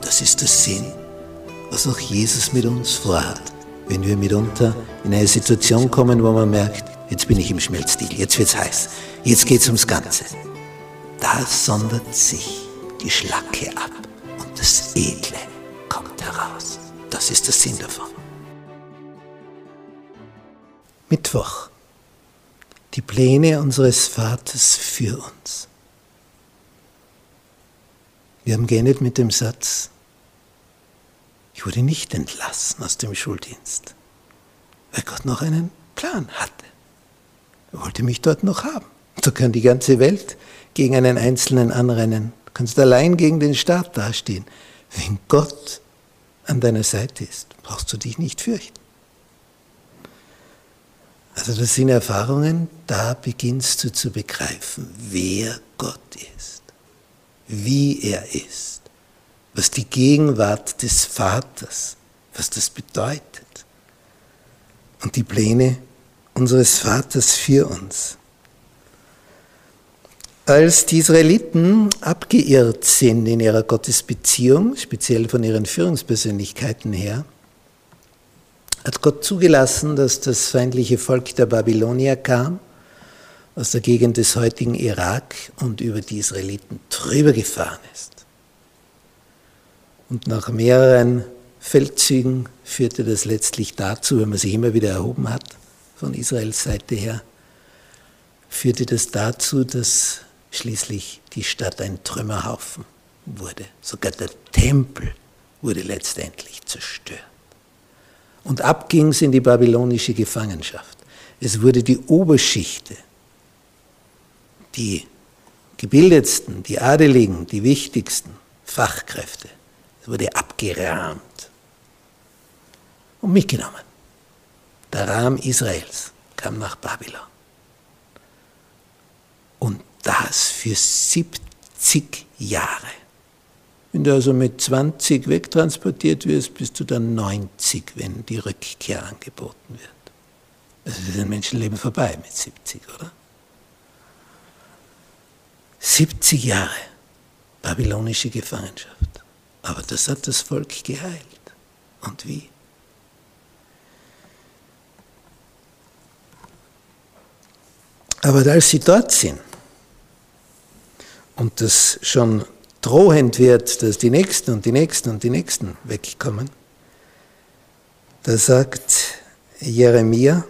Das ist der Sinn, was auch Jesus mit uns vorhat, wenn wir mitunter in eine Situation kommen, wo man merkt, jetzt bin ich im Schmelzstil, jetzt wird's heiß, jetzt geht's ums Ganze. Da sondert sich die Schlacke ab und das Edle kommt heraus. Das ist der Sinn davon. Mittwoch. Die Pläne unseres Vaters für uns. Wir haben geendet mit dem Satz, ich wurde nicht entlassen aus dem Schuldienst, weil Gott noch einen Plan hatte. Er wollte mich dort noch haben. So kann die ganze Welt gegen einen Einzelnen anrennen. Du kannst allein gegen den Staat dastehen. Wenn Gott an deiner Seite ist, brauchst du dich nicht fürchten. Also das sind Erfahrungen, da beginnst du zu begreifen, wer Gott ist, wie er ist, was die Gegenwart des Vaters, was das bedeutet und die Pläne unseres Vaters für uns. Als die Israeliten abgeirrt sind in ihrer Gottesbeziehung, speziell von ihren Führungspersönlichkeiten her, hat Gott zugelassen, dass das feindliche Volk der Babylonier kam, aus der Gegend des heutigen Irak und über die Israeliten drüber gefahren ist. Und nach mehreren Feldzügen führte das letztlich dazu, wenn man sich immer wieder erhoben hat von Israels Seite her, führte das dazu, dass schließlich die Stadt ein Trümmerhaufen wurde. Sogar der Tempel wurde letztendlich zerstört. Und ab ging es in die babylonische Gefangenschaft. Es wurde die Oberschichte, die gebildetsten, die Adeligen, die wichtigsten Fachkräfte, es wurde abgerahmt und mitgenommen. Der Rahm Israels kam nach Babylon. Und das für 70 Jahre. Wenn du also mit 20 wegtransportiert wirst, bist du dann 90, wenn die Rückkehr angeboten wird. Also ist ein Menschenleben vorbei mit 70, oder? 70 Jahre babylonische Gefangenschaft. Aber das hat das Volk geheilt. Und wie? Aber als sie dort sind und das schon drohend wird, dass die Nächsten und die Nächsten und die Nächsten wegkommen, da sagt Jeremia,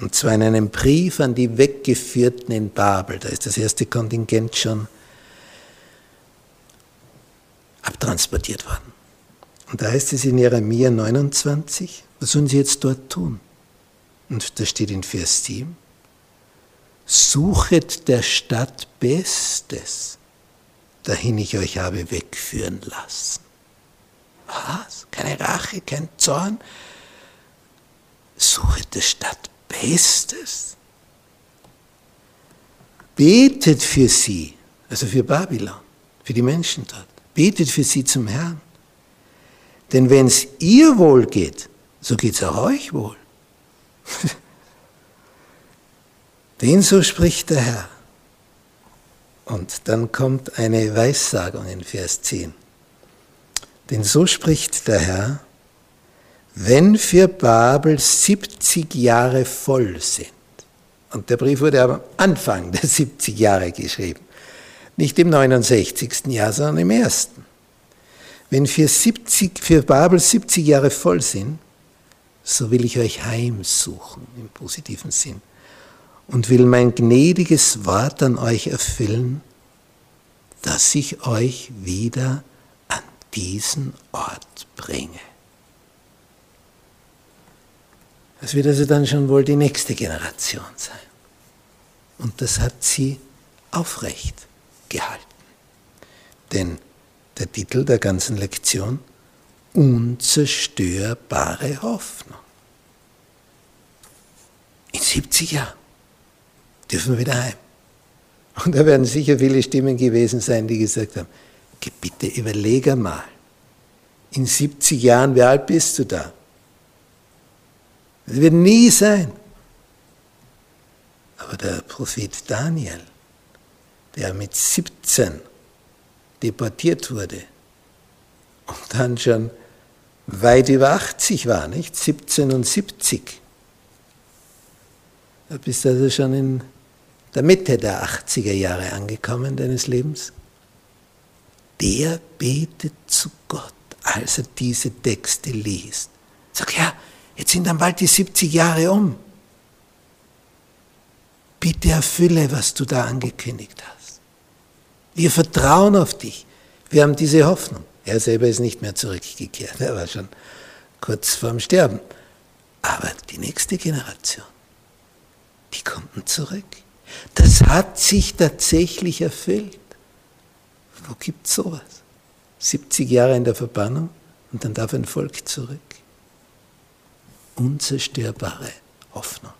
und zwar in einem Brief an die Weggeführten in Babel, da ist das erste Kontingent schon abtransportiert worden. Und da heißt es in Jeremia 29, was sollen sie jetzt dort tun? Und da steht in Vers 7, suchet der Stadt Bestes dahin ich euch habe wegführen lassen. Was? Keine Rache, kein Zorn? Suche der Stadt Bestes. Betet für sie, also für Babylon, für die Menschen dort. Betet für sie zum Herrn. Denn wenn es ihr wohl geht, so geht es auch euch wohl. Denn so spricht der Herr. Und dann kommt eine Weissagung in Vers 10. Denn so spricht der Herr, wenn für Babel 70 Jahre voll sind, und der Brief wurde am Anfang der 70 Jahre geschrieben, nicht im 69. Jahr, sondern im ersten. Wenn für, 70, für Babel 70 Jahre voll sind, so will ich euch heimsuchen im positiven Sinn und will mein gnädiges Wort an euch erfüllen, dass ich euch wieder an diesen Ort bringe. Das wird also dann schon wohl die nächste Generation sein. Und das hat sie aufrecht gehalten. Denn der Titel der ganzen Lektion, unzerstörbare Hoffnung. In 70 Jahren dürfen wir wieder heim. Und da werden sicher viele Stimmen gewesen sein, die gesagt haben, bitte überlege mal, in 70 Jahren, wie alt bist du da? Das wird nie sein. Aber der Prophet Daniel, der mit 17 deportiert wurde und dann schon weit über 80 war, nicht? 17 und 70. Da bist du also schon in der Mitte der 80er Jahre angekommen deines Lebens. Der betet zu Gott, als er diese Texte liest. Sag, ja, jetzt sind dann bald die 70 Jahre um. Bitte erfülle, was du da angekündigt hast. Wir vertrauen auf dich. Wir haben diese Hoffnung. Er selber ist nicht mehr zurückgekehrt. Er war schon kurz vorm Sterben. Aber die nächste Generation, die konnten zurück. Das hat sich tatsächlich erfüllt. Wo gibt es sowas? 70 Jahre in der Verbannung und dann darf ein Volk zurück. Unzerstörbare Hoffnung.